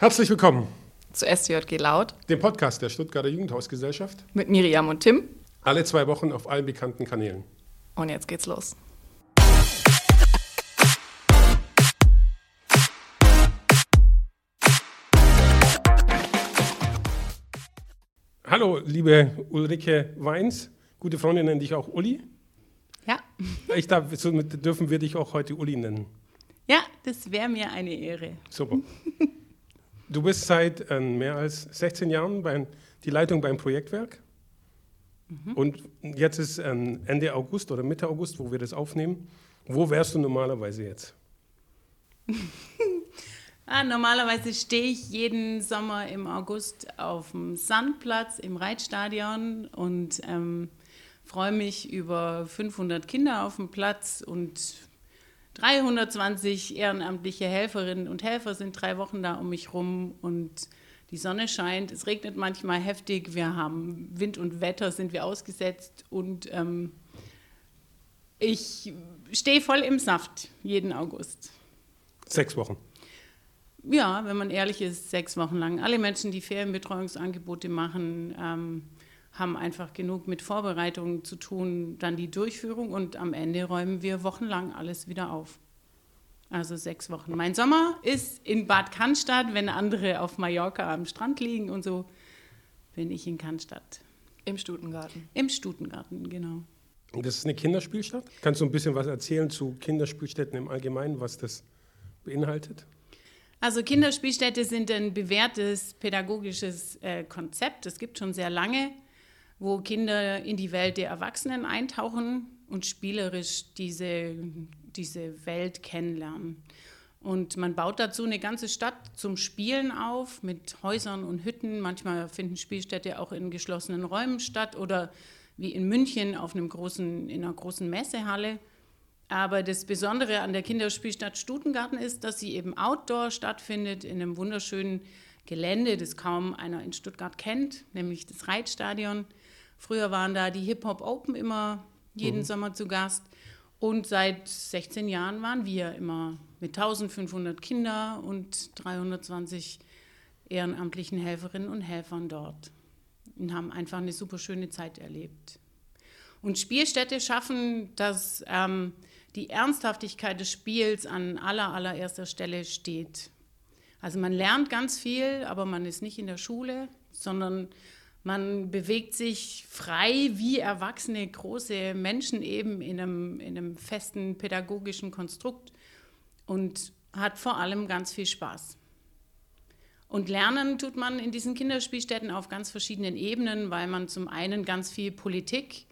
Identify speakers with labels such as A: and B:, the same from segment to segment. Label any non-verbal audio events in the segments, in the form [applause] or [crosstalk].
A: Herzlich willkommen
B: zu SJG Laut,
A: dem Podcast der Stuttgarter Jugendhausgesellschaft.
B: Mit Miriam und Tim.
A: Alle zwei Wochen auf allen bekannten Kanälen.
B: Und jetzt geht's los.
A: Hallo, liebe Ulrike Weins. Gute Freundin nenne dich auch Uli.
B: Ja. [laughs]
A: Ich darf, somit dürfen wir dich auch heute Uli nennen.
B: Ja, das wäre mir eine Ehre.
A: Super. [laughs] Du bist seit äh, mehr als 16 Jahren bei, die Leitung beim Projektwerk. Mhm. Und jetzt ist äh, Ende August oder Mitte August, wo wir das aufnehmen. Wo wärst du normalerweise jetzt? [laughs]
B: ah, normalerweise stehe ich jeden Sommer im August auf dem Sandplatz im Reitstadion und ähm, freue mich über 500 Kinder auf dem Platz und 320 ehrenamtliche Helferinnen und Helfer sind drei Wochen da um mich rum und die Sonne scheint. Es regnet manchmal heftig. Wir haben Wind und Wetter, sind wir ausgesetzt und ähm, ich stehe voll im Saft jeden August.
A: Sechs Wochen.
B: Ja, wenn man ehrlich ist, sechs Wochen lang. Alle Menschen, die Ferienbetreuungsangebote machen, ähm, haben einfach genug mit Vorbereitungen zu tun, dann die Durchführung und am Ende räumen wir wochenlang alles wieder auf. Also sechs Wochen. Mein Sommer ist in Bad Cannstatt, wenn andere auf Mallorca am Strand liegen und so, bin ich in Cannstatt.
C: Im Stutengarten.
B: Im Stutengarten, genau.
A: Das ist eine Kinderspielstadt. Kannst du ein bisschen was erzählen zu Kinderspielstätten im Allgemeinen, was das beinhaltet?
B: Also Kinderspielstätte sind ein bewährtes pädagogisches äh, Konzept. Es gibt schon sehr lange wo Kinder in die Welt der Erwachsenen eintauchen und spielerisch diese, diese Welt kennenlernen. Und man baut dazu eine ganze Stadt zum Spielen auf mit Häusern und Hütten. Manchmal finden Spielstätte auch in geschlossenen Räumen statt oder wie in München auf einem großen, in einer großen Messehalle. Aber das Besondere an der Kinderspielstadt Stutengarten ist, dass sie eben outdoor stattfindet, in einem wunderschönen Gelände, das kaum einer in Stuttgart kennt, nämlich das Reitstadion. Früher waren da die Hip-Hop Open immer jeden mhm. Sommer zu Gast. Und seit 16 Jahren waren wir immer mit 1500 Kindern und 320 ehrenamtlichen Helferinnen und Helfern dort und haben einfach eine super schöne Zeit erlebt. Und Spielstätte schaffen, dass ähm, die Ernsthaftigkeit des Spiels an aller, allererster Stelle steht. Also man lernt ganz viel, aber man ist nicht in der Schule, sondern man bewegt sich frei wie erwachsene große Menschen eben in einem, in einem festen pädagogischen Konstrukt und hat vor allem ganz viel Spaß. Und lernen tut man in diesen Kinderspielstätten auf ganz verschiedenen Ebenen, weil man zum einen ganz viel Politik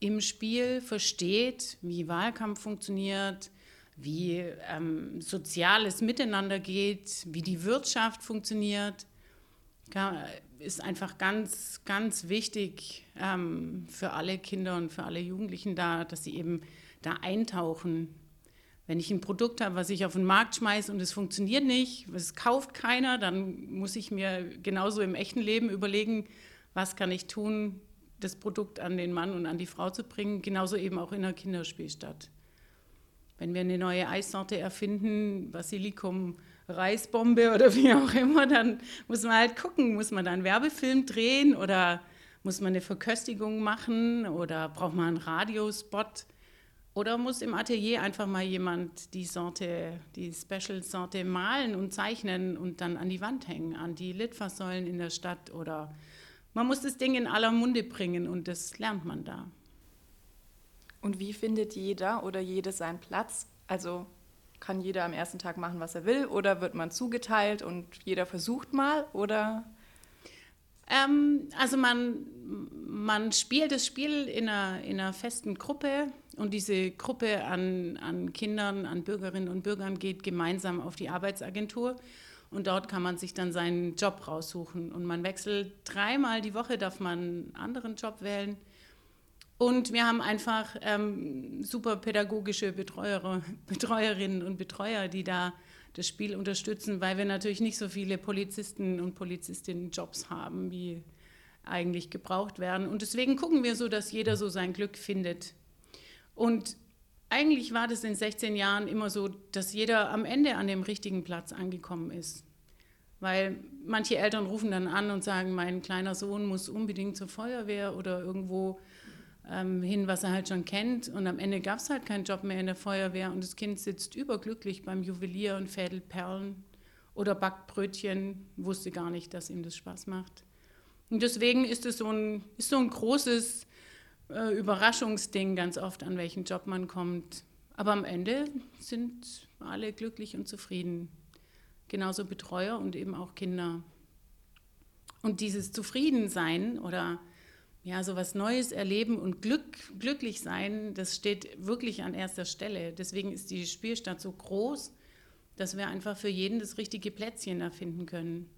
B: im Spiel versteht, wie Wahlkampf funktioniert, wie ähm, soziales Miteinander geht, wie die Wirtschaft funktioniert ist einfach ganz, ganz wichtig ähm, für alle Kinder und für alle Jugendlichen da, dass sie eben da eintauchen. Wenn ich ein Produkt habe, was ich auf den Markt schmeiße und es funktioniert nicht, es kauft keiner, dann muss ich mir genauso im echten Leben überlegen, was kann ich tun, das Produkt an den Mann und an die Frau zu bringen, genauso eben auch in der Kinderspielstadt. Wenn wir eine neue Eissorte erfinden, Basilikum, Reisbombe oder wie auch immer, dann muss man halt gucken, muss man da einen Werbefilm drehen oder muss man eine Verköstigung machen oder braucht man einen Radiospot oder muss im Atelier einfach mal jemand die Sorte, die Special-Sorte malen und zeichnen und dann an die Wand hängen, an die Litfaßsäulen in der Stadt oder man muss das Ding in aller Munde bringen und das lernt man da.
C: Und wie findet jeder oder jede seinen Platz? Also kann jeder am ersten Tag machen, was er will? Oder wird man zugeteilt und jeder versucht mal? Oder?
B: Ähm, also man, man spielt das Spiel in einer, in einer festen Gruppe und diese Gruppe an, an Kindern, an Bürgerinnen und Bürgern geht gemeinsam auf die Arbeitsagentur. Und dort kann man sich dann seinen Job raussuchen. Und man wechselt dreimal die Woche, darf man einen anderen Job wählen. Und wir haben einfach ähm, super pädagogische Betreuer, [laughs] Betreuerinnen und Betreuer, die da das Spiel unterstützen, weil wir natürlich nicht so viele Polizisten und Polizistinnen Jobs haben, wie eigentlich gebraucht werden. Und deswegen gucken wir so, dass jeder so sein Glück findet. Und eigentlich war das in 16 Jahren immer so, dass jeder am Ende an dem richtigen Platz angekommen ist. Weil manche Eltern rufen dann an und sagen, mein kleiner Sohn muss unbedingt zur Feuerwehr oder irgendwo ähm, hin, was er halt schon kennt. Und am Ende gab es halt keinen Job mehr in der Feuerwehr und das Kind sitzt überglücklich beim Juwelier und fädelt Perlen oder backt Brötchen, wusste gar nicht, dass ihm das Spaß macht. Und deswegen ist es so ein, ist so ein großes äh, Überraschungsding ganz oft, an welchen Job man kommt. Aber am Ende sind alle glücklich und zufrieden. Genauso Betreuer und eben auch Kinder. Und dieses Zufriedensein oder ja, so was Neues erleben und Glück, glücklich sein, das steht wirklich an erster Stelle. Deswegen ist die Spielstadt so groß, dass wir einfach für jeden das richtige Plätzchen erfinden können.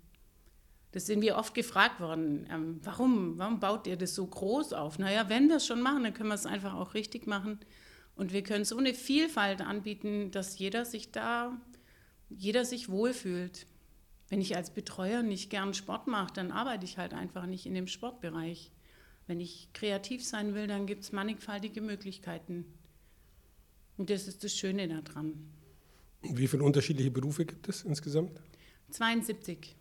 B: Das sind wir oft gefragt worden. Ähm, warum, warum baut ihr das so groß auf? Naja, wenn wir es schon machen, dann können wir es einfach auch richtig machen. Und wir können so eine Vielfalt anbieten, dass jeder sich da, jeder sich wohlfühlt. Wenn ich als Betreuer nicht gern Sport mache, dann arbeite ich halt einfach nicht in dem Sportbereich. Wenn ich kreativ sein will, dann gibt es mannigfaltige Möglichkeiten. Und das ist das Schöne daran.
A: Wie viele unterschiedliche Berufe gibt es insgesamt?
B: 72.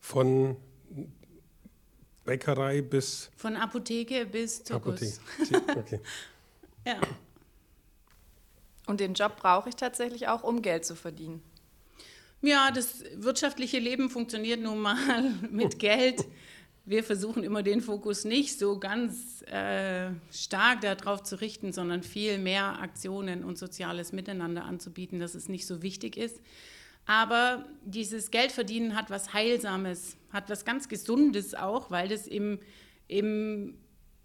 A: Von Bäckerei bis.
B: Von Apotheke bis Zirkus.
A: Apotheke. [laughs] Okay.
B: ja.
C: Und den Job brauche ich tatsächlich auch, um Geld zu verdienen.
B: Ja, das wirtschaftliche Leben funktioniert nun mal [laughs] mit [laughs] Geld. Wir versuchen immer den Fokus nicht so ganz äh, stark darauf zu richten, sondern viel mehr Aktionen und soziales Miteinander anzubieten, dass es nicht so wichtig ist. Aber dieses Geldverdienen hat was Heilsames, hat was ganz Gesundes auch, weil das im, im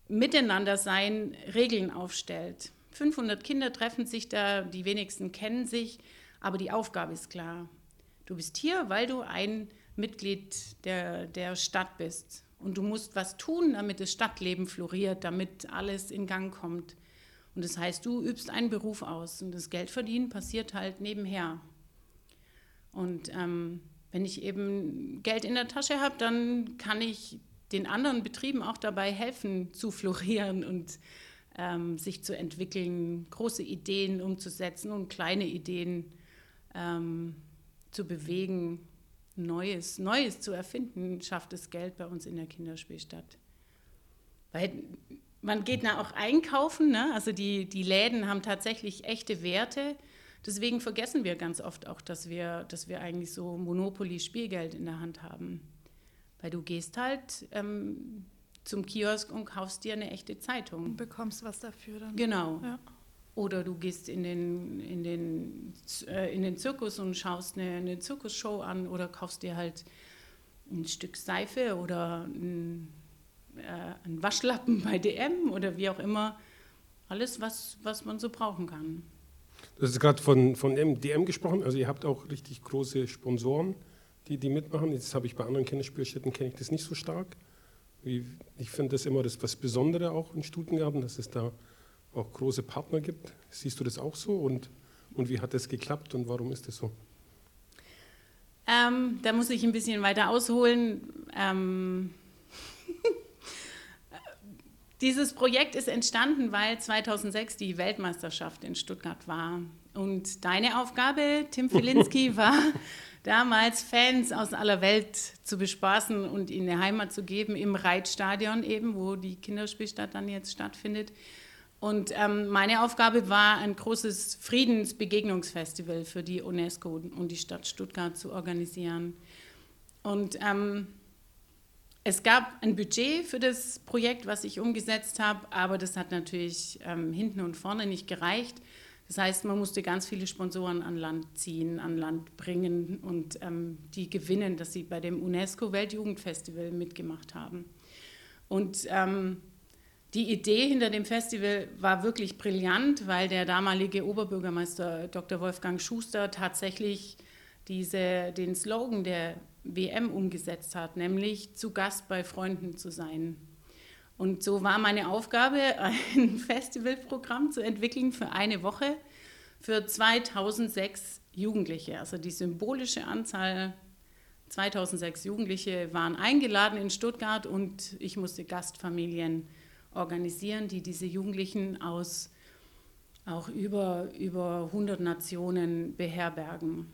B: Miteinandersein Regeln aufstellt. 500 Kinder treffen sich da, die wenigsten kennen sich, aber die Aufgabe ist klar. Du bist hier, weil du ein Mitglied der, der Stadt bist. Und du musst was tun, damit das Stadtleben floriert, damit alles in Gang kommt. Und das heißt, du übst einen Beruf aus und das Geldverdienen passiert halt nebenher. Und ähm, wenn ich eben Geld in der Tasche habe, dann kann ich den anderen Betrieben auch dabei helfen, [laughs] zu florieren und ähm, sich zu entwickeln, große Ideen umzusetzen und kleine Ideen ähm, zu bewegen Neues, Neues zu erfinden, schafft es Geld bei uns in der Kinderspielstadt. Weil man geht da auch einkaufen, ne? also die, die Läden haben tatsächlich echte Werte. Deswegen vergessen wir ganz oft auch, dass wir, dass wir eigentlich so Monopoly-Spielgeld in der Hand haben. Weil du gehst halt ähm, zum Kiosk und kaufst dir eine echte Zeitung. Und
C: bekommst was dafür dann.
B: Genau. Ja. Oder du gehst in den, in den, äh, in den Zirkus und schaust eine, eine Zirkusshow an oder kaufst dir halt ein Stück Seife oder ein, äh, ein Waschlappen bei DM oder wie auch immer. Alles, was, was man so brauchen kann.
A: Du hast gerade von, von DM gesprochen. Also ihr habt auch richtig große Sponsoren, die, die mitmachen. Jetzt habe ich bei anderen Kinderspielstätten, kenne ich das nicht so stark. Ich finde das immer das was Besondere auch in Stutengarten, dass es da auch große Partner gibt. Siehst du das auch so und, und wie hat das geklappt und warum ist das so?
B: Ähm, da muss ich ein bisschen weiter ausholen. Ähm, [laughs] dieses Projekt ist entstanden, weil 2006 die Weltmeisterschaft in Stuttgart war. Und deine Aufgabe, Tim Filinski, [laughs] war damals Fans aus aller Welt zu bespaßen und ihnen eine Heimat zu geben im Reitstadion eben, wo die Kinderspielstadt dann jetzt stattfindet. Und ähm, meine Aufgabe war, ein großes Friedensbegegnungsfestival für die UNESCO und die Stadt Stuttgart zu organisieren. Und ähm, es gab ein Budget für das Projekt, was ich umgesetzt habe, aber das hat natürlich ähm, hinten und vorne nicht gereicht. Das heißt, man musste ganz viele Sponsoren an Land ziehen, an Land bringen und ähm, die gewinnen, dass sie bei dem UNESCO-Weltjugendfestival mitgemacht haben. Und ähm, die Idee hinter dem Festival war wirklich brillant, weil der damalige Oberbürgermeister Dr. Wolfgang Schuster tatsächlich diese, den Slogan der WM umgesetzt hat, nämlich zu Gast bei Freunden zu sein. Und so war meine Aufgabe, [laughs] ein Festivalprogramm zu entwickeln für eine Woche für 2006 Jugendliche. Also die symbolische Anzahl 2006 Jugendliche waren eingeladen in Stuttgart und ich musste Gastfamilien organisieren, die diese Jugendlichen aus auch über, über 100 Nationen beherbergen.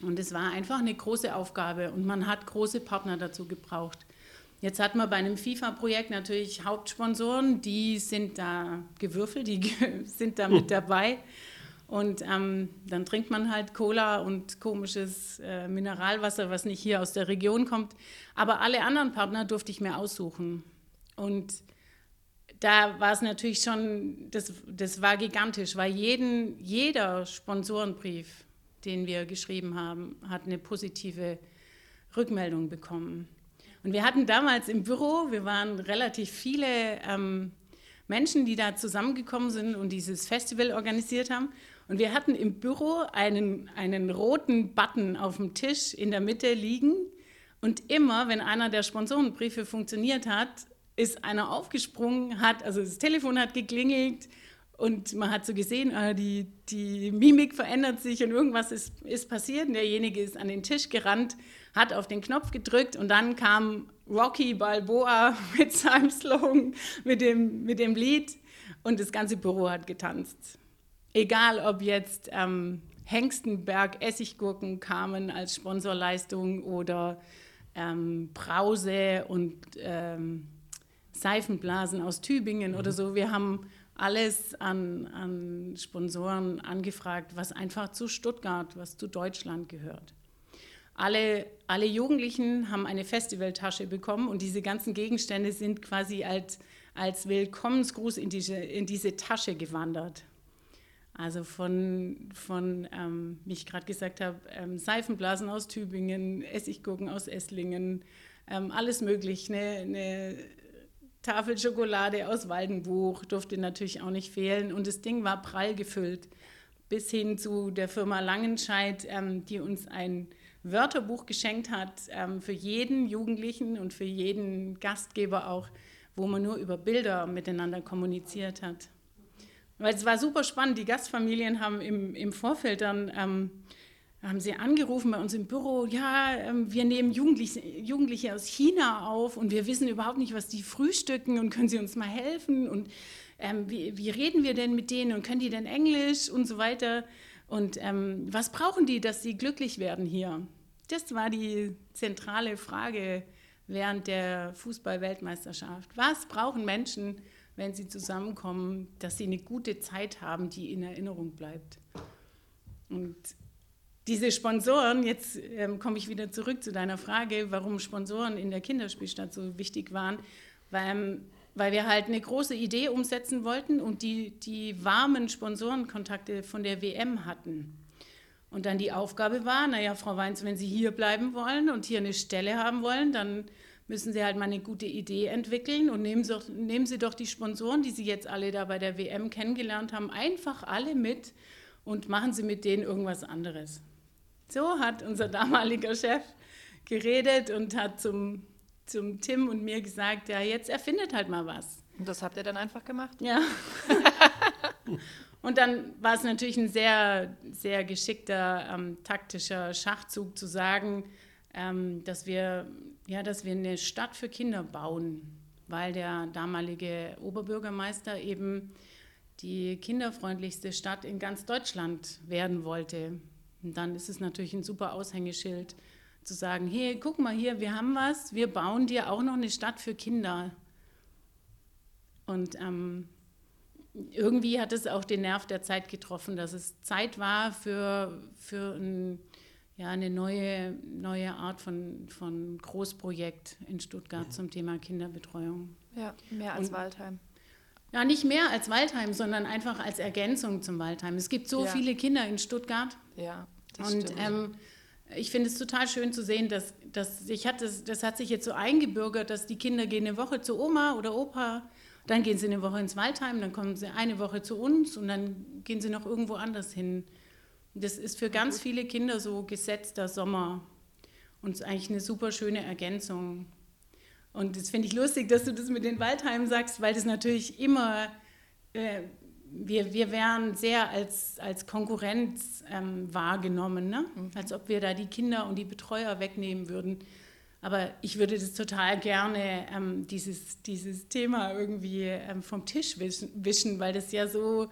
B: Und es war einfach eine große Aufgabe und man hat große Partner dazu gebraucht. Jetzt hat man bei einem FIFA-Projekt natürlich Hauptsponsoren, die sind da gewürfelt, die [laughs] sind da mit dabei. Und ähm, dann trinkt man halt Cola und komisches äh, Mineralwasser, was nicht hier aus der Region kommt. Aber alle anderen Partner durfte ich mir aussuchen. Und da war es natürlich schon, das, das war gigantisch, weil jeden, jeder Sponsorenbrief, den wir geschrieben haben, hat eine positive Rückmeldung bekommen. Und wir hatten damals im Büro, wir waren relativ viele ähm, Menschen, die da zusammengekommen sind und dieses Festival organisiert haben. Und wir hatten im Büro einen, einen roten Button auf dem Tisch in der Mitte liegen. Und immer, wenn einer der Sponsorenbriefe funktioniert hat, ist einer aufgesprungen, hat, also das Telefon hat geklingelt und man hat so gesehen, äh, die, die Mimik verändert sich und irgendwas ist, ist passiert. Und derjenige ist an den Tisch gerannt, hat auf den Knopf gedrückt und dann kam Rocky Balboa [laughs] mit seinem Slogan, mit dem, mit dem Lied und das ganze Büro hat getanzt. Egal, ob jetzt ähm, Hengstenberg Essiggurken kamen als Sponsorleistung oder ähm, Brause und ähm, Seifenblasen aus Tübingen mhm. oder so. Wir haben alles an, an Sponsoren angefragt, was einfach zu Stuttgart, was zu Deutschland gehört. Alle, alle Jugendlichen haben eine Festivaltasche bekommen und diese ganzen Gegenstände sind quasi als, als Willkommensgruß in diese, in diese Tasche gewandert. Also von, von ähm, wie ich gerade gesagt habe, ähm, Seifenblasen aus Tübingen, Essiggurken aus Esslingen, ähm, alles mögliche. Eine, eine Tafel Schokolade aus Waldenbuch durfte natürlich auch nicht fehlen. Und das Ding war prall gefüllt. Bis hin zu der Firma Langenscheid, ähm, die uns ein Wörterbuch geschenkt hat ähm, für jeden Jugendlichen und für jeden Gastgeber auch, wo man nur über Bilder miteinander kommuniziert hat. Weil es war super spannend. Die Gastfamilien haben im, im Vorfeld dann ähm, haben sie angerufen bei uns im Büro, ja, ähm, wir nehmen Jugendliche, Jugendliche aus China auf und wir wissen überhaupt nicht, was die frühstücken und können sie uns mal helfen und ähm, wie, wie, reden wir denn mit denen und können die denn Englisch und so weiter und ähm, was brauchen die, dass sie glücklich werden hier? Das war die zentrale Frage während der Fußball-Weltmeisterschaft. Was brauchen Menschen, wenn sie zusammenkommen, dass sie eine gute Zeit haben, die in Erinnerung bleibt. Und diese Sponsoren, jetzt ähm, komme ich wieder zurück zu deiner Frage, warum Sponsoren in der Kinderspielstadt so wichtig waren, weil, weil wir halt eine große Idee umsetzen wollten und die, die warmen Sponsorenkontakte von der WM hatten. Und dann die Aufgabe war, naja, Frau Weins, wenn Sie hier bleiben wollen und hier eine Stelle haben wollen, dann müssen Sie halt mal eine gute Idee entwickeln und nehmen Sie, nehmen Sie doch die Sponsoren, die Sie jetzt alle da bei der WM kennengelernt haben, einfach alle mit und machen Sie mit denen irgendwas anderes. So hat unser damaliger Chef geredet und hat zum, zum Tim und mir gesagt, ja, jetzt erfindet halt mal was.
C: Und das habt ihr dann einfach gemacht?
B: Ja. [laughs] und dann war es natürlich ein sehr, sehr geschickter ähm, taktischer Schachzug zu sagen, ähm, dass, wir, ja, dass wir eine Stadt für Kinder bauen, weil der damalige Oberbürgermeister eben die kinderfreundlichste Stadt in ganz Deutschland werden wollte. Und dann ist es natürlich ein super Aushängeschild zu sagen, hey, guck mal hier, wir haben was, wir bauen dir auch noch eine Stadt für Kinder. Und ähm, irgendwie hat es auch den Nerv der Zeit getroffen, dass es Zeit war für, für ein ja, eine neue, neue Art von, von Großprojekt in Stuttgart mhm. zum Thema Kinderbetreuung.
C: Ja, mehr als Und, Waldheim.
B: Ja, nicht mehr als Waldheim, sondern einfach als Ergänzung zum Waldheim. Es gibt so ja. viele Kinder in Stuttgart.
C: Ja,
B: das Und ähm, ich finde es total schön zu sehen, dass, dass ich hatte, das hat sich jetzt so eingebürgert, dass die Kinder gehen eine Woche zu Oma oder Opa, dann gehen sie eine Woche ins Waldheim, dann kommen sie eine Woche zu uns und dann gehen sie noch irgendwo anders hin. Das ist für ganz viele Kinder so gesetzter Sommer und eigentlich eine super schöne Ergänzung. Und das finde ich lustig, dass du das mit den Waldheimen sagst, weil das natürlich immer, äh, wir, wir wären sehr als, als Konkurrenz ähm, wahrgenommen, ne? Mhm. als ob wir da die Kinder und die Betreuer wegnehmen würden. Aber ich würde das total gerne, ähm, dieses, dieses Thema irgendwie ähm, vom Tisch wischen, wischen, weil das ja so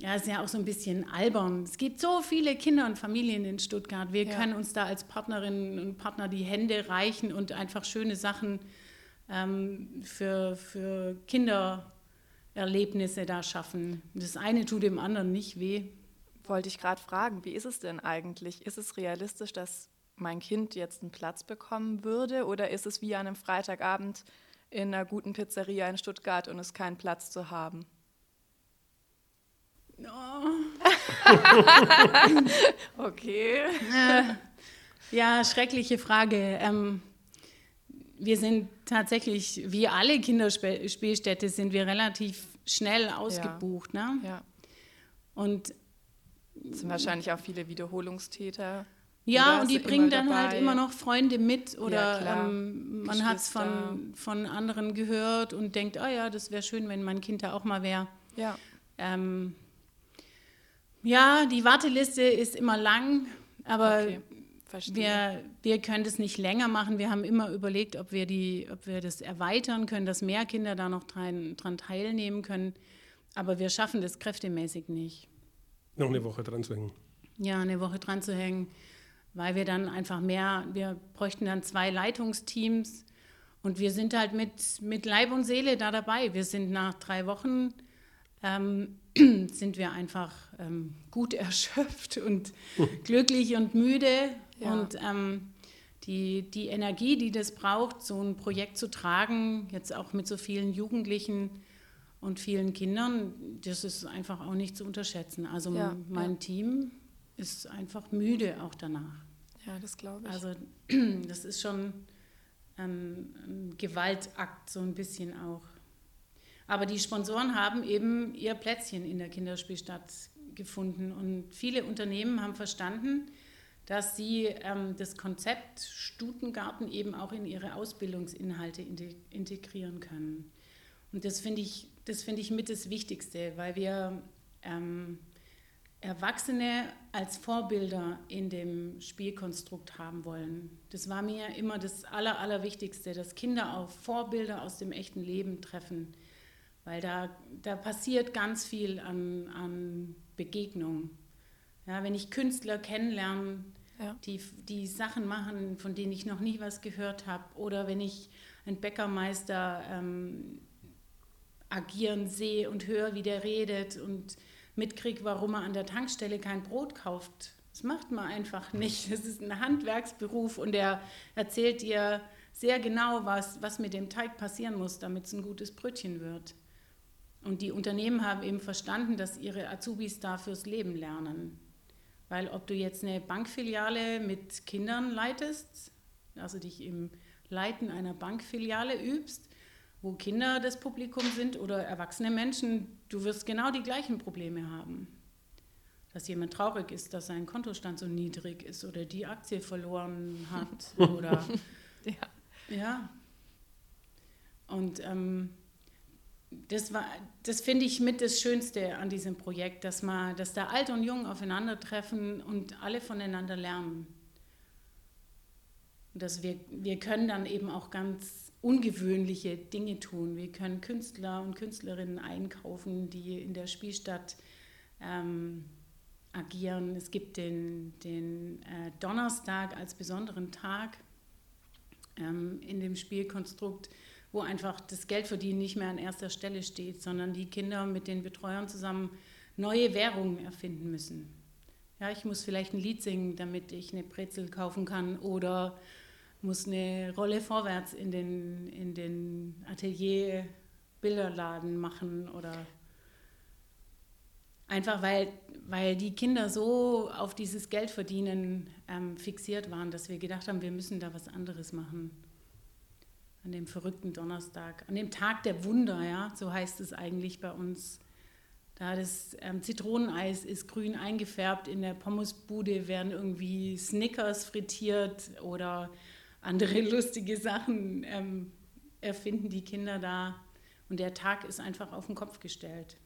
B: ja, ist ja auch so ein bisschen albern. Es gibt so viele Kinder und Familien in Stuttgart. Wir
C: Ja.
B: können uns da als Partnerinnen und Partner die Hände reichen und einfach schöne Sachen ähm, für, für Kindererlebnisse da schaffen. Das eine tut dem anderen nicht weh.
C: Wollte ich gerade fragen, wie ist es denn eigentlich? Ist es realistisch, dass mein Kind jetzt einen Platz bekommen würde? Oder ist es wie an einem Freitagabend in einer guten Pizzeria in Stuttgart und es keinen Platz zu haben? [laughs] Okay.
B: Ja, schreckliche Frage. Ähm, wir sind tatsächlich, wie alle Kinderspielstätte, sind wir relativ schnell ausgebucht. Ne?
C: Ja.
B: Und
C: Es sind wahrscheinlich auch viele Wiederholungstäter.
B: Ja, und die bringen dann halt
C: dabei?
B: immer noch Freunde mit
C: Ja,
B: oder
C: klar.
B: ähm, man hat es von, von anderen gehört und denkt, ah ja, das wäre schön, wenn mein Kind da auch mal wäre.
C: Ja.
B: Ähm, ja, die Warteliste ist immer lang, aber
C: Okay.
B: Wir, wir können das nicht länger machen. Wir haben immer überlegt, ob wir, die, ob wir das erweitern können, dass mehr Kinder da noch dran, dran teilnehmen können. Aber wir schaffen das kräftemäßig nicht.
A: Noch eine Woche dran zu hängen.
B: Ja, eine Woche dran zu hängen, weil wir dann einfach mehr, wir bräuchten dann zwei Leitungsteams und wir sind halt mit, mit Leib und Seele da dabei. Wir sind nach drei Wochen, ähm, sind wir einfach ähm, gut [laughs] erschöpft und glücklich und müde
C: Ja.
B: und ähm, die, die Energie, die das braucht, so ein Projekt zu tragen, jetzt auch mit so vielen Jugendlichen und vielen Kindern, das ist einfach auch nicht zu unterschätzen. Also
C: Ja,
B: mein
C: ja.
B: Team ist einfach müde auch danach.
C: ja, das glaube ich.
B: Also [clears throat] das ist schon ein, ein Gewaltakt so ein bisschen auch. Aber die Sponsoren haben eben ihr Plätzchen in der Kinderspielstadt gefunden und viele Unternehmen haben verstanden, dass sie ähm, das Konzept Stutengarten eben auch in ihre Ausbildungsinhalte inte- integrieren können. Und das finde ich, das finde ich mit das Wichtigste, weil wir ähm, Erwachsene als Vorbilder in dem Spielkonstrukt haben wollen. Das war mir immer das Aller, Allerwichtigste, dass Kinder auf Vorbilder aus dem echten Leben treffen, weil da, da passiert ganz viel an, an Begegnung. Ja, wenn ich Künstler kennenlerne,
C: Ja.
B: die, die Sachen machen, von denen ich noch nie was gehört habe, oder wenn ich einen Bäckermeister ähm, agieren sehe und höre, wie der redet und mitkriege, warum er an der Tankstelle kein Brot kauft. Das macht man einfach nicht. Das ist ein Handwerksberuf und er erzählt dir sehr genau, was, was mit dem Teig passieren muss, damit es ein gutes Brötchen wird. Und die Unternehmen haben eben verstanden, dass ihre Azubis da fürs Leben lernen. Weil ob du jetzt eine Bankfiliale mit Kindern leitest, also dich im Leiten einer Bankfiliale übst, wo Kinder das Publikum sind oder erwachsene Menschen, du wirst genau die gleichen Probleme haben. Dass jemand traurig ist, dass sein Kontostand so niedrig ist oder die Aktie verloren hat [laughs] oder
C: Ja.
B: ja. Und ähm, das war, das finde ich mit das Schönste an diesem Projekt, dass man, dass da alt und jung aufeinandertreffen und alle voneinander lernen. Und dass wir, wir können dann eben auch ganz ungewöhnliche Dinge tun. Wir können Künstler und Künstlerinnen einkaufen, die in der Spielstadt ähm, agieren. Es gibt den, den äh, Donnerstag als besonderen Tag ähm, in dem Spielkonstrukt, wo einfach das Geldverdienen nicht mehr an erster Stelle steht, sondern die Kinder mit den Betreuern zusammen neue Währungen erfinden müssen. Ja, ich muss vielleicht ein Lied singen, damit ich eine Brezel kaufen kann oder muss eine Rolle vorwärts in den, in den Atelier Bilderladen machen oder einfach weil, weil die Kinder so auf dieses Geldverdienen ähm, fixiert waren, dass wir gedacht haben, wir müssen da was anderes machen. An dem verrückten Donnerstag, an dem Tag der Wunder, ja, so heißt es eigentlich bei uns. Da das ähm, Zitroneneis ist grün eingefärbt, in der Pommesbude werden irgendwie Snickers frittiert oder andere [laughs] lustige Sachen ähm, erfinden die Kinder da. Und der Tag ist einfach auf den Kopf gestellt.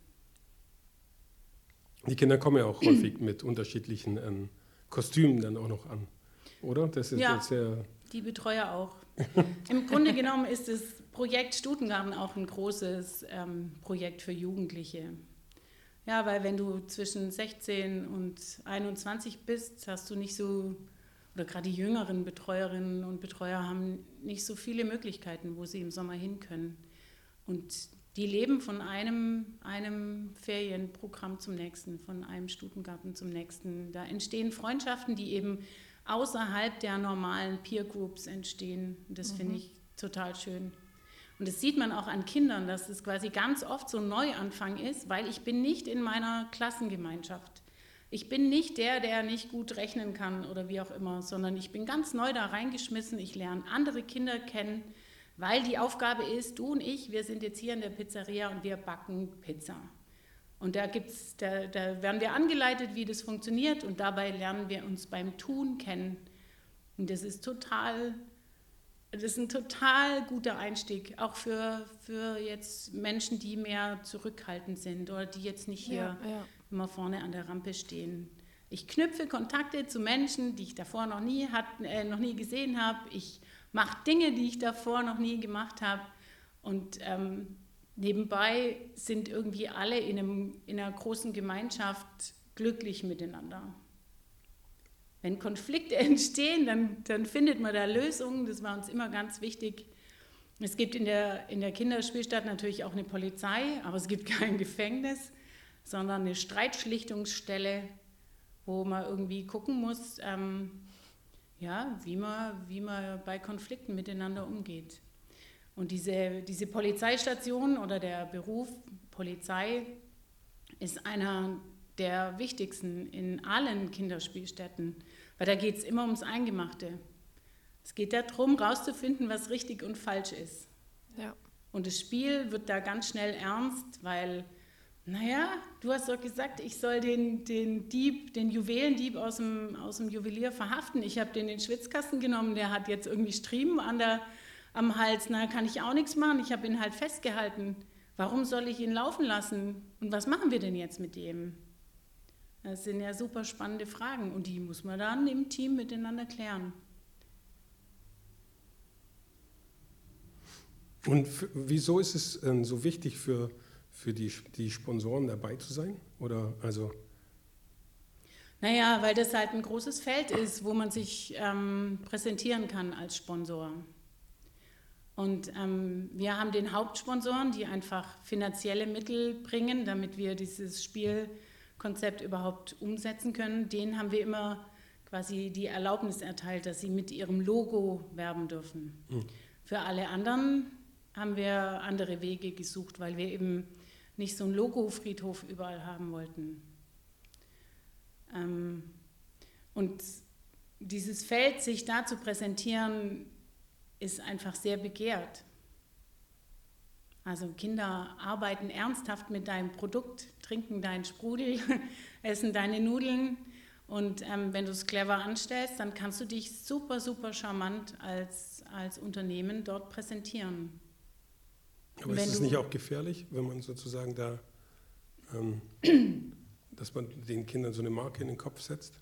A: Die Kinder kommen ja auch häufig mit unterschiedlichen ähm, Kostümen dann auch noch an, oder? Das ist
B: Ja.
A: sehr.
B: Die Betreuer auch. Im Grunde genommen ist das Projekt Stutengarten auch ein großes ähm, Projekt für Jugendliche. Ja, weil wenn du zwischen 16 und 21 bist, hast du nicht so, oder gerade die jüngeren Betreuerinnen und Betreuer haben nicht so viele Möglichkeiten, wo sie im Sommer hin können. Und die leben von einem, einem Ferienprogramm zum nächsten, von einem Stutengarten zum nächsten. Da entstehen Freundschaften, die eben außerhalb der normalen Peer Groups entstehen. Das mhm. finde ich total schön. Und das sieht man auch an Kindern, dass es quasi ganz oft so ein Neuanfang ist, weil ich bin nicht in meiner Klassengemeinschaft. Ich bin nicht der, der nicht gut rechnen kann oder wie auch immer, sondern ich bin ganz neu da reingeschmissen. Ich lerne andere Kinder kennen, weil die Aufgabe ist, du und ich, wir sind jetzt hier in der Pizzeria und wir backen Pizza. Und da, gibt's, da, da werden wir angeleitet, wie das funktioniert und dabei lernen wir uns beim Tun kennen. Und das ist total das ist ein total guter Einstieg, auch für, für jetzt Menschen, die mehr zurückhaltend sind oder die jetzt nicht hier ja, ja. immer vorne an der Rampe stehen. Ich knüpfe Kontakte zu Menschen, die ich davor noch nie, hat, äh, noch nie gesehen habe. Ich mache Dinge, die ich davor noch nie gemacht habe. Und ähm, nebenbei sind irgendwie alle in, einem, in einer großen Gemeinschaft glücklich miteinander. Wenn Konflikte [laughs] entstehen, dann, dann findet man da Lösungen. Das war uns immer ganz wichtig. Es gibt in der, in der Kinderspielstadt natürlich auch eine Polizei, aber es gibt [laughs] kein Gefängnis, sondern eine Streitschlichtungsstelle, wo man irgendwie gucken muss, ähm, ja, wie, man, wie man bei Konflikten miteinander umgeht. Und diese, diese Polizeistation oder der Beruf Polizei ist einer der wichtigsten in allen Kinderspielstätten, weil da geht es immer ums Eingemachte. Es geht darum, herauszufinden, was richtig und falsch ist. Ja. Und das Spiel wird da ganz schnell ernst, weil, naja, du hast doch gesagt, ich soll den, den Dieb, den Juwelendieb aus dem, aus dem Juwelier verhaften. Ich habe den in den Schwitzkasten genommen, der hat jetzt irgendwie Striemen an der, am Hals. Na, kann ich auch nichts machen. Ich habe ihn halt festgehalten. Warum soll ich ihn laufen lassen? Und was machen wir denn jetzt mit dem? Das sind ja super spannende Fragen und die muss man dann im Team miteinander klären.
A: Und wieso ist es ähm, so wichtig für, für die, die Sponsoren dabei zu sein? Oder also
B: naja, weil das halt ein großes Feld ist, wo man sich ähm, präsentieren kann als Sponsor. Und ähm, wir haben den Hauptsponsoren, die einfach finanzielle Mittel bringen, damit wir dieses Spiel Konzept überhaupt umsetzen können, denen haben wir immer quasi die Erlaubnis erteilt, dass sie mit ihrem Logo werben dürfen. Mhm. Für alle anderen haben wir andere Wege gesucht, weil wir eben nicht so einen Logo-Friedhof überall haben wollten. Ähm, und dieses Feld, sich da zu präsentieren, ist einfach sehr begehrt. Also Kinder arbeiten ernsthaft mit deinem Produkt, trinken deinen Sprudel, [laughs] essen deine Nudeln. Und ähm, wenn du es clever anstellst, dann kannst du dich super, super charmant als, als Unternehmen dort präsentieren.
A: Aber ist es nicht auch gefährlich, wenn man sozusagen da, ähm, [clears throat] dass man den Kindern so eine Marke in den Kopf setzt?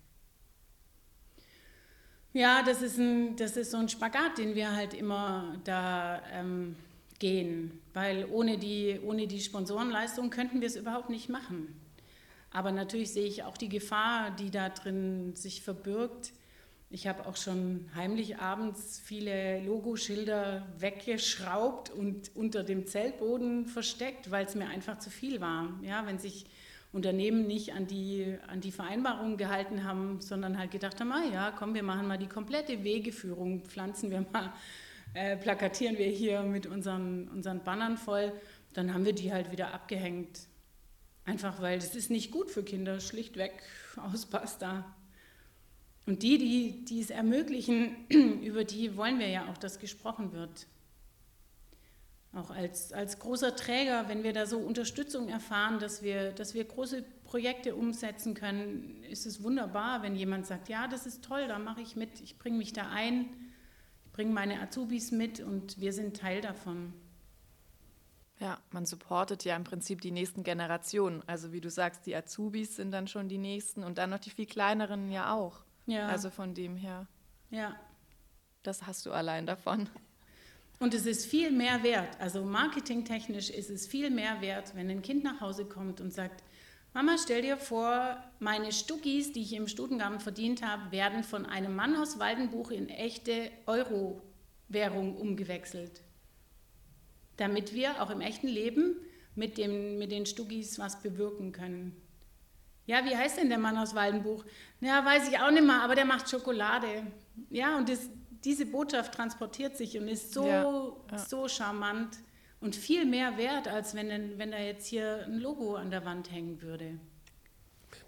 B: Ja, das ist, ein, das ist so ein Spagat, den wir halt immer da ähm, gehen, weil ohne die, ohne die Sponsorenleistung könnten wir es überhaupt nicht machen. Aber natürlich sehe ich auch die Gefahr, die da drin sich verbirgt. Ich habe auch schon heimlich abends viele Logoschilder weggeschraubt und unter dem Zeltboden versteckt, weil es mir einfach zu viel war. Ja, wenn sich Unternehmen nicht an die, an die Vereinbarungen gehalten haben, sondern halt gedacht haben, ah ja, komm, wir machen mal die komplette Wegeführung, pflanzen wir mal äh, plakatieren wir hier mit unseren, unseren Bannern voll, dann haben wir die halt wieder abgehängt. Einfach weil das ist nicht gut für Kinder, schlichtweg aus Pasta. Und die, die, die es ermöglichen, [clears throat] über die wollen wir ja auch, dass gesprochen wird. Auch als, als großer Träger, wenn wir da so Unterstützung erfahren, dass wir, dass wir große Projekte umsetzen können, ist es wunderbar, wenn jemand sagt, ja, das ist toll, da mache ich mit, ich bringe mich da ein bringe meine Azubis mit und wir sind Teil davon.
C: Ja, man supportet ja im Prinzip die nächsten Generationen. Also wie du sagst, die Azubis sind dann schon die nächsten und dann noch die viel kleineren ja auch. Ja. Also von dem her. Ja. Das hast du allein davon.
B: Und es ist viel mehr wert. Also marketingtechnisch ist es viel mehr wert, wenn ein Kind nach Hause kommt und sagt, Mama, stell dir vor, meine Stuckis, die ich im Studiengang verdient habe, werden von einem Mann aus Waldenbuch in echte Euro-Währung umgewechselt. Damit wir auch im echten Leben mit, dem, mit den Stuckis was bewirken können. Ja, wie heißt denn der Mann aus Waldenbuch? Ja, weiß ich auch nicht mehr, aber der macht Schokolade. Ja, und das, diese Botschaft transportiert sich und ist so, ja, ja. so charmant und viel mehr wert, als wenn, wenn da jetzt hier ein Logo an der Wand hängen würde.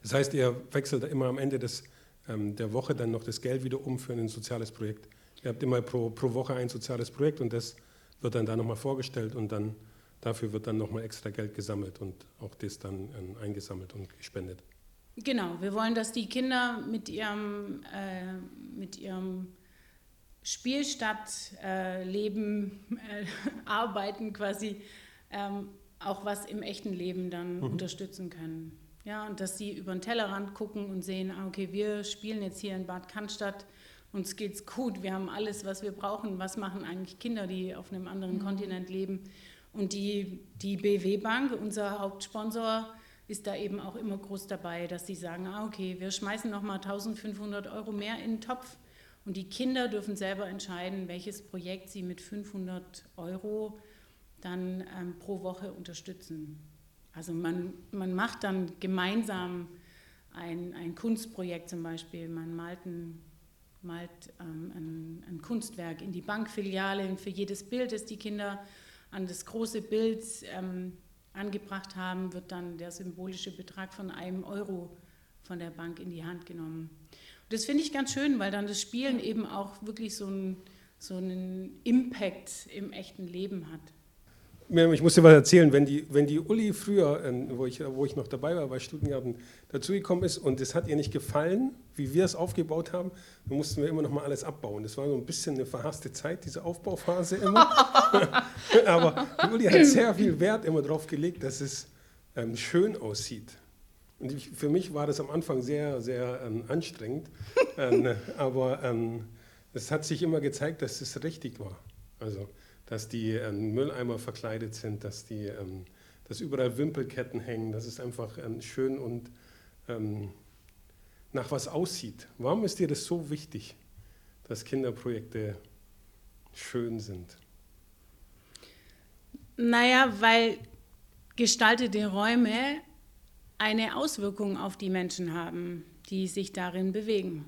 A: Das heißt, ihr wechselt immer am Ende des, ähm, der Woche dann noch das Geld wieder um für ein soziales Projekt. Ihr habt immer pro, pro Woche ein soziales Projekt und das wird dann da nochmal vorgestellt und dann dafür wird dann nochmal extra Geld gesammelt und auch das dann ähm, eingesammelt und gespendet.
B: Genau, wir wollen, dass die Kinder mit ihrem, äh, mit ihrem Spielstadtleben, äh, äh, [laughs] arbeiten quasi, ähm, auch was im echten Leben dann mhm. unterstützen können. Ja, und dass sie über den Tellerrand gucken und sehen, ah, okay, wir spielen jetzt hier in Bad Cannstatt, uns geht's gut, wir haben alles, was wir brauchen. Was machen eigentlich Kinder, die auf einem anderen mhm. Kontinent leben? Und die, die BW Bank, unser Hauptsponsor, ist da eben auch immer groß dabei, dass sie sagen, ah, okay, wir schmeißen nochmal 1500 Euro mehr in den Topf und die Kinder dürfen selber entscheiden, welches Projekt sie mit 500 Euro dann ähm, pro Woche unterstützen. Also man, man macht dann gemeinsam ein, ein Kunstprojekt zum Beispiel, man malt ein, malt, ähm, ein, ein Kunstwerk in die Bankfiliale und für jedes Bild, das die Kinder an das große Bild ähm, angebracht haben, wird dann der symbolische Betrag von einem Euro von der Bank in die Hand genommen. Das finde ich ganz schön, weil dann das Spielen eben auch wirklich so, ein, so einen Impact im echten Leben hat.
A: Ich muss dir was erzählen, wenn die, wenn die Uli früher, ähm, wo ich, wo ich noch dabei war bei Studiengarten, dazugekommen ist und es hat ihr nicht gefallen, wie wir es aufgebaut haben, dann mussten wir immer noch mal alles abbauen. Das war so ein bisschen eine verhasste Zeit, diese Aufbauphase immer. [laughs] [laughs] Aber die Uli hat sehr viel Wert immer darauf gelegt, dass es ähm, schön aussieht. Und ich, für mich war das am Anfang sehr, sehr ähm, anstrengend. [laughs] ähm, aber ähm, es hat sich immer gezeigt, dass es richtig war. Also, dass die ähm, Mülleimer verkleidet sind, dass, die, ähm, dass überall Wimpelketten hängen, dass es einfach schön und nach was aussieht. Warum ist dir das so wichtig, dass Kinderprojekte schön sind?
B: Naja, weil gestaltete Räume eine Auswirkung auf die Menschen haben, die sich darin bewegen.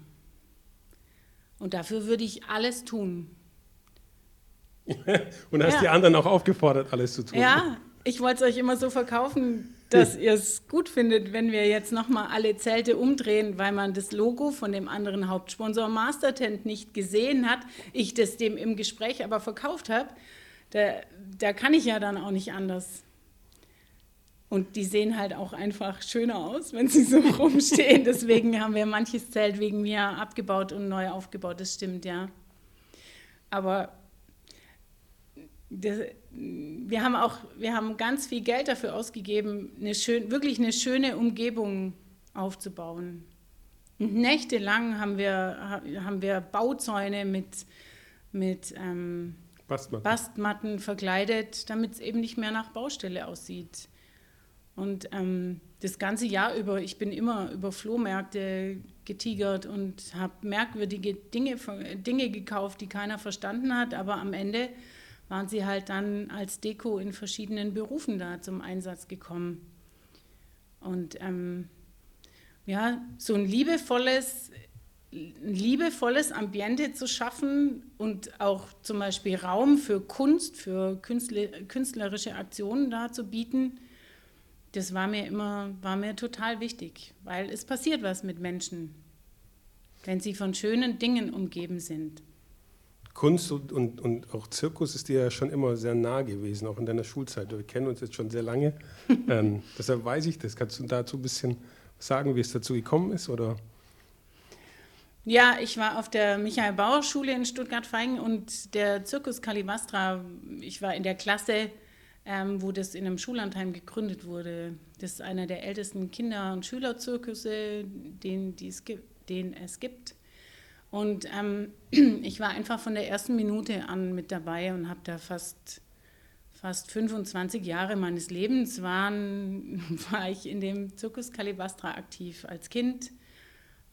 B: Und dafür würde ich alles tun. [laughs]
A: Und hast ja. die anderen auch aufgefordert, alles zu tun.
B: Ja, ich wollte es euch immer so verkaufen, dass [laughs] ihr es gut findet, wenn wir jetzt nochmal alle Zelte umdrehen, weil man das Logo von dem anderen Hauptsponsor Mastertent nicht gesehen hat, ich das dem im Gespräch aber verkauft habe. Da, da kann ich ja dann auch nicht anders. Und die sehen halt auch einfach schöner aus, wenn sie so [laughs] rumstehen. Deswegen haben wir manches Zelt wegen mir abgebaut und neu aufgebaut. Das stimmt, ja. Aber das, wir haben auch, wir haben ganz viel Geld dafür ausgegeben, eine schön, wirklich eine schöne Umgebung aufzubauen. Und nächtelang haben wir, haben wir Bauzäune mit, mit ähm, Bastmatten. Bastmatten verkleidet, damit es eben nicht mehr nach Baustelle aussieht. Und ähm, das ganze Jahr über, ich bin immer über Flohmärkte getigert und habe merkwürdige Dinge, Dinge gekauft, die keiner verstanden hat, aber am Ende waren sie halt dann als Deko in verschiedenen Berufen da zum Einsatz gekommen. Und ähm, ja, so ein liebevolles, ein liebevolles Ambiente zu schaffen und auch zum Beispiel Raum für Kunst, für künstlerische Aktionen da zu bieten, das war mir immer, war mir total wichtig, weil es passiert was mit Menschen, wenn sie von schönen Dingen umgeben sind.
A: Kunst und, und, und auch Zirkus ist dir ja schon immer sehr nah gewesen, auch in deiner Schulzeit. Wir kennen uns jetzt schon sehr lange. [laughs] ähm, deshalb weiß ich das. Kannst du dazu ein bisschen sagen, wie es dazu gekommen ist? Oder?
B: Ja, ich war auf der Michael-Bauer-Schule in Stuttgart-Feingen und der Zirkus Calibastra, ich war in der Klasse ähm, wo das in einem Schullandheim gegründet wurde. Das ist einer der ältesten Kinder- und Schülerzirkusse, den, es, gibt, den es gibt. Und ähm, [clears throat] ich war einfach von der ersten Minute an mit dabei und habe da fast, fast 25 Jahre meines Lebens waren, [laughs] war ich in dem Zirkus Calibastra aktiv als Kind,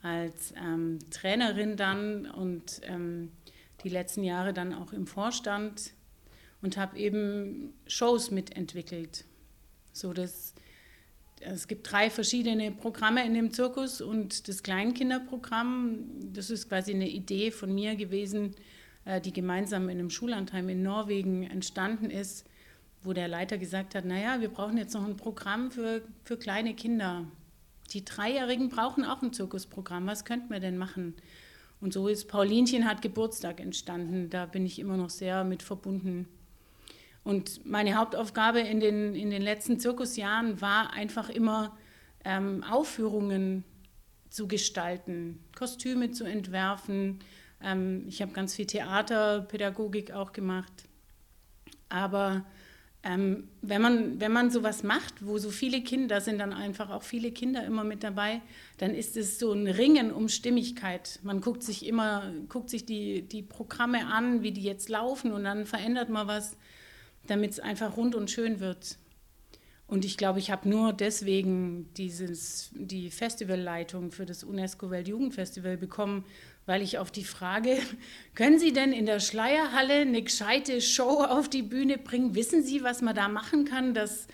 B: als ähm, Trainerin dann und ähm, die letzten Jahre dann auch im Vorstand und habe eben Shows mitentwickelt. So dass es gibt drei verschiedene Programme in dem Zirkus und das Kleinkinderprogramm, das ist quasi eine Idee von mir gewesen, äh, die gemeinsam in einem Schullandheim in Norwegen entstanden ist, wo der Leiter gesagt hat, naja, wir brauchen jetzt noch ein Programm für, für kleine Kinder. Die Dreijährigen brauchen auch ein Zirkusprogramm, was könnten wir denn machen? Und so ist Paulinchen hat Geburtstag entstanden, da bin ich immer noch sehr mit verbunden. Und meine Hauptaufgabe in den, in den letzten Zirkusjahren war einfach immer ähm, Aufführungen zu gestalten, Kostüme zu entwerfen. Ähm, ich habe ganz viel Theaterpädagogik auch gemacht. Aber ähm, wenn, man, wenn man sowas macht, wo so viele Kinder sind, dann einfach auch viele Kinder immer mit dabei, dann ist es so ein Ringen um Stimmigkeit. Man guckt sich immer, guckt sich die, die Programme an, wie die jetzt laufen und dann verändert man was damit es einfach rund und schön wird. Und ich glaube, ich habe nur deswegen dieses, die Festivalleitung für das UNESCO Weltjugendfestival bekommen, weil ich auf die Frage, [laughs] können Sie denn in der Schleierhalle eine gescheite Show auf die Bühne bringen? Wissen Sie, was man da machen kann, dass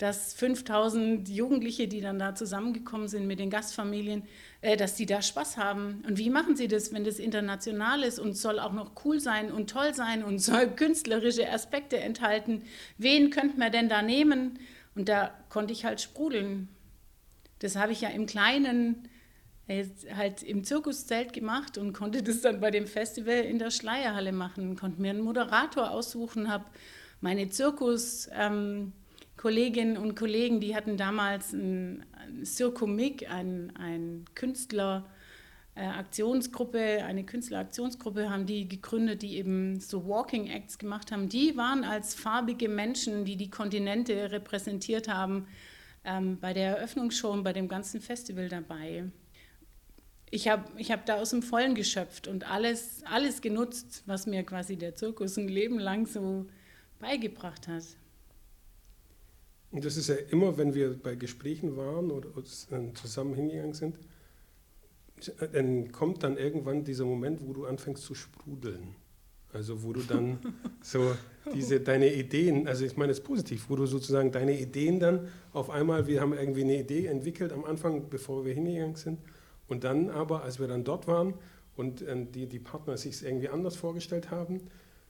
B: dass 5000 Jugendliche, die dann da zusammengekommen sind mit den Gastfamilien, äh, dass die da Spaß haben. Und wie machen sie das, wenn das international ist und soll auch noch cool sein und toll sein und [laughs] soll künstlerische Aspekte enthalten? Wen könnte man denn da nehmen? Und da konnte ich halt sprudeln. Das habe ich ja im Kleinen äh, halt im Zirkuszelt gemacht und konnte das dann bei dem Festival in der Schleierhalle machen, konnte mir einen Moderator aussuchen, habe meine Zirkus... Ähm, Kolleginnen und Kollegen, die hatten damals ein, ein Circumig, ein, ein Künstler, äh, Aktionsgruppe, eine Künstleraktionsgruppe haben die gegründet, die eben so Walking Acts gemacht haben. Die waren als farbige Menschen, die die Kontinente repräsentiert haben, ähm, bei der Eröffnungsshow und bei dem ganzen Festival dabei. Ich habe ich hab da aus dem Vollen geschöpft und alles, alles genutzt, was mir quasi der Zirkus ein Leben lang so beigebracht hat.
A: Und das ist ja immer, wenn wir bei Gesprächen waren oder zusammen hingegangen sind, dann kommt dann irgendwann dieser Moment, wo du anfängst zu sprudeln. Also wo du dann [laughs] so diese deine Ideen, also ich meine es positiv, wo du sozusagen deine Ideen dann auf einmal, wir haben irgendwie eine Idee entwickelt am Anfang, bevor wir hingegangen sind. Und dann aber, als wir dann dort waren und äh, die, die Partner sich irgendwie anders vorgestellt haben,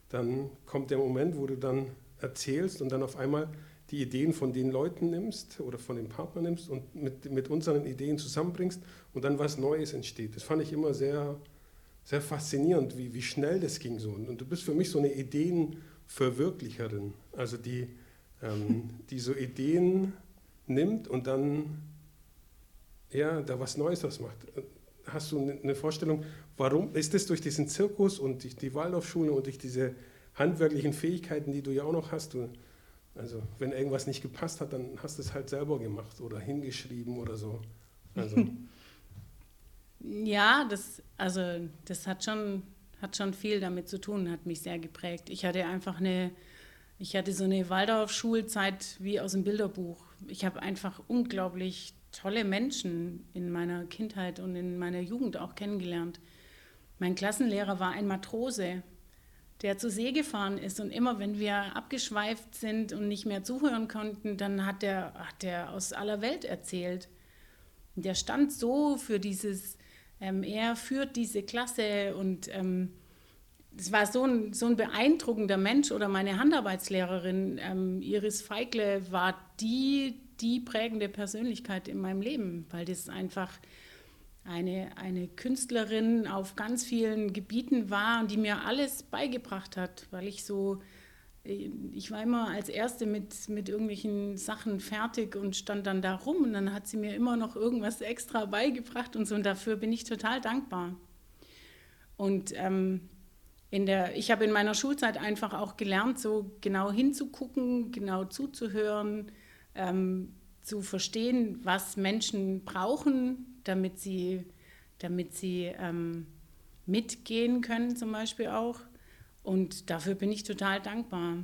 A: dann kommt der Moment, wo du dann erzählst und dann auf einmal die Ideen von den Leuten nimmst oder von dem Partner nimmst und mit, mit unseren Ideen zusammenbringst und dann was Neues entsteht. Das fand ich immer sehr, sehr faszinierend, wie, wie schnell das ging so. Und du bist für mich so eine Ideenverwirklicherin, also die, ähm, [laughs] die so Ideen nimmt und dann ja, da was Neues draus macht. Hast du eine Vorstellung, warum ist das durch diesen Zirkus und die, die Waldorfschule und durch diese handwerklichen Fähigkeiten, die du ja auch noch hast? Du, also wenn irgendwas nicht gepasst hat, dann hast du es halt selber gemacht oder hingeschrieben oder so. Also. [laughs]
B: ja, das, also das hat schon, hat schon viel damit zu tun, hat mich sehr geprägt. Ich hatte einfach eine, ich hatte so eine Waldorf-Schulzeit wie aus dem Bilderbuch. Ich habe einfach unglaublich tolle Menschen in meiner Kindheit und in meiner Jugend auch kennengelernt. Mein Klassenlehrer war ein Matrose, der zur See gefahren ist. Und immer wenn wir abgeschweift sind und nicht mehr zuhören konnten, dann hat der, hat der aus aller Welt erzählt. Und der stand so für dieses, ähm, er führt diese Klasse und ähm, es war so ein, so ein beeindruckender Mensch. Oder meine Handarbeitslehrerin ähm, Iris Feigle war die, die prägende Persönlichkeit in meinem Leben, weil das einfach eine, eine Künstlerin auf ganz vielen Gebieten war und die mir alles beigebracht hat, weil ich so, äh, ich war immer als Erste mit, mit irgendwelchen Sachen fertig und stand dann da rum und dann hat sie mir immer noch irgendwas extra beigebracht und so und dafür bin ich total dankbar. Und ähm, in der, ich habe in meiner Schulzeit einfach auch gelernt, so genau hinzugucken, genau zuzuhören, ähm, zu verstehen, was Menschen brauchen, damit sie, damit sie ähm, mitgehen können zum Beispiel auch. Und dafür bin ich total dankbar.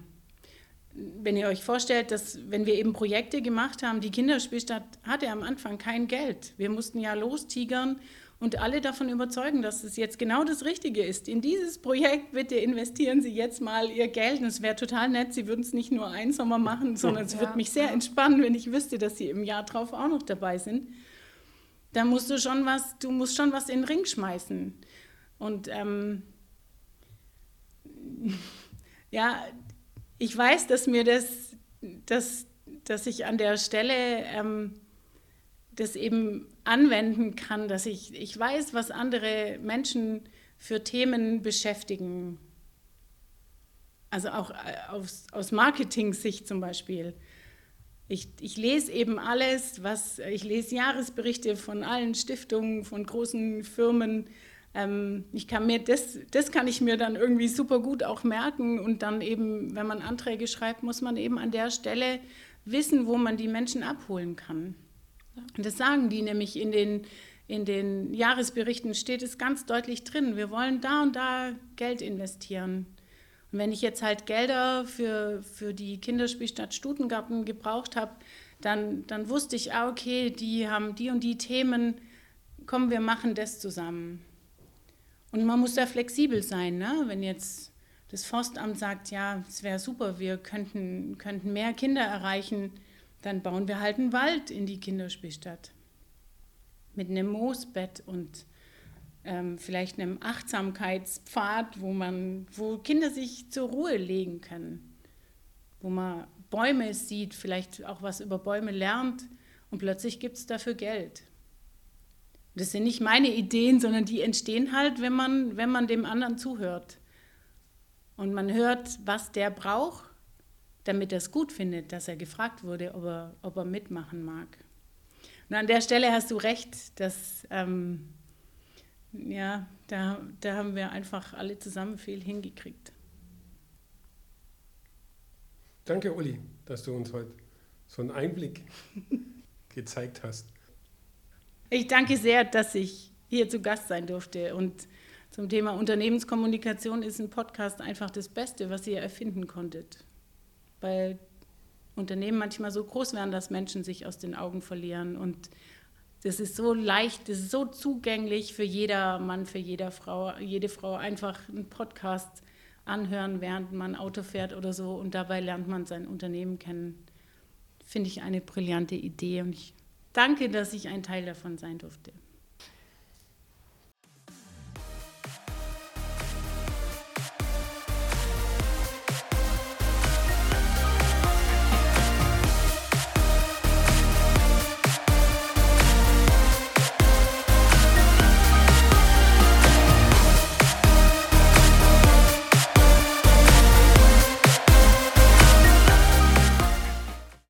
B: wenn ihr euch vorstellt, dass wenn wir eben Projekte gemacht haben, die Kinderspielstadt hatte am Anfang kein Geld. Wir mussten ja lostigern und alle davon überzeugen, dass es jetzt genau das Richtige ist. In dieses Projekt bitte investieren Sie jetzt mal Ihr Geld. Und es wäre total nett, Sie würden es nicht nur einen Sommer machen, sondern es ja. würde mich sehr entspannen, wenn ich wüsste, dass Sie im Jahr drauf auch noch dabei sind. Da musst du schon was, du musst schon was in den Ring schmeißen. Und ähm, [laughs] ja, ich weiß, dass mir das, dass, dass ich an der Stelle ähm, das eben anwenden kann, dass ich, ich weiß, was andere Menschen für Themen beschäftigen. Also auch äh, aus, aus Marketing-Sicht zum Beispiel. Ich, ich lese eben alles, was ich lese Jahresberichte von allen Stiftungen, von großen Firmen. Ähm, ich kann mir das, das kann ich mir dann irgendwie super gut auch merken und dann eben, wenn man Anträge schreibt, muss man eben an der Stelle wissen, wo man die Menschen abholen kann. Und das sagen die nämlich in den, in den Jahresberichten, steht es ganz deutlich drin. Wir wollen da und da Geld investieren. Und wenn ich jetzt halt Gelder für, für die Kinderspielstadt Stutengarten gebraucht habe, dann, dann wusste ich, ah, okay, die haben die und die Themen, komm, wir machen das zusammen. Und man muss da flexibel sein, ne? wenn jetzt das Forstamt sagt, ja, es wäre super, wir könnten, könnten mehr Kinder erreichen, dann bauen wir halt einen Wald in die Kinderspielstadt. Mit einem Moosbett und ähm, vielleicht einem Achtsamkeitspfad, wo, man, wo Kinder sich zur Ruhe legen können. Wo man Bäume sieht, vielleicht auch was über Bäume lernt und plötzlich gibt es dafür Geld. Das sind nicht meine Ideen, sondern die entstehen halt, wenn man, wenn man dem anderen zuhört. Und man hört, was der braucht damit er es gut findet, dass er gefragt wurde, ob er, ob er mitmachen mag. Und an der Stelle hast du recht, dass ähm, ja, da, da haben wir einfach alle zusammen viel hingekriegt.
A: Danke, Uli, dass du uns heute so einen Einblick [laughs] gezeigt hast.
B: Ich danke sehr, dass ich hier zu Gast sein durfte. Und zum Thema Unternehmenskommunikation ist ein Podcast einfach das Beste, was ihr erfinden konntet weil Unternehmen manchmal so groß werden, dass Menschen sich aus den Augen verlieren. Und das ist so leicht, das ist so zugänglich für jeder Mann, für jede Frau, jede Frau einfach einen Podcast anhören, während man Auto fährt oder so und dabei lernt man sein Unternehmen kennen. Finde ich eine brillante Idee und ich danke, dass ich ein Teil davon sein durfte.